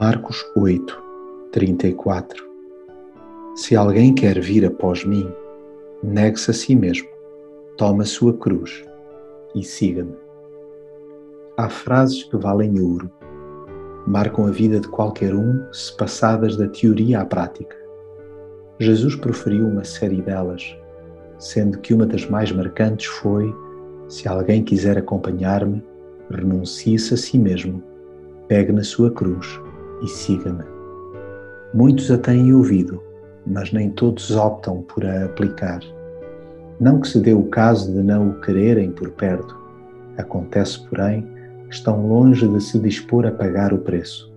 Marcos 8, 34 Se alguém quer vir após mim, negue-se a si mesmo, toma a sua cruz e siga-me. Há frases que valem ouro, marcam a vida de qualquer um se passadas da teoria à prática. Jesus proferiu uma série delas, sendo que uma das mais marcantes foi: Se alguém quiser acompanhar-me, renuncie-se a si mesmo, pegue na sua cruz e siga-me. Muitos a têm ouvido, mas nem todos optam por a aplicar. Não que se dê o caso de não o quererem por perto. Acontece, porém, que estão longe de se dispor a pagar o preço.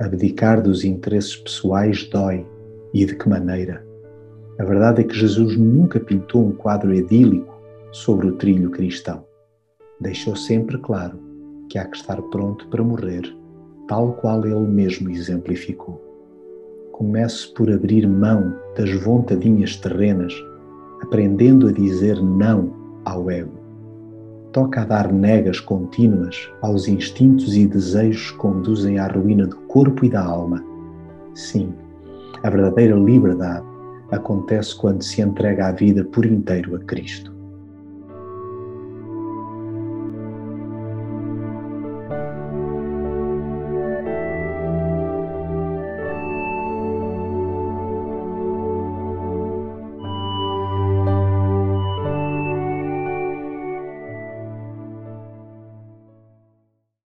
Abdicar dos interesses pessoais dói, e de que maneira? A verdade é que Jesus nunca pintou um quadro idílico sobre o trilho cristão. Deixou sempre claro que há que estar pronto para morrer tal qual ele mesmo exemplificou. Comece por abrir mão das vontadinhas terrenas, aprendendo a dizer não ao ego. Toca a dar negas contínuas aos instintos e desejos que conduzem à ruína do corpo e da alma. Sim, a verdadeira liberdade acontece quando se entrega a vida por inteiro a Cristo.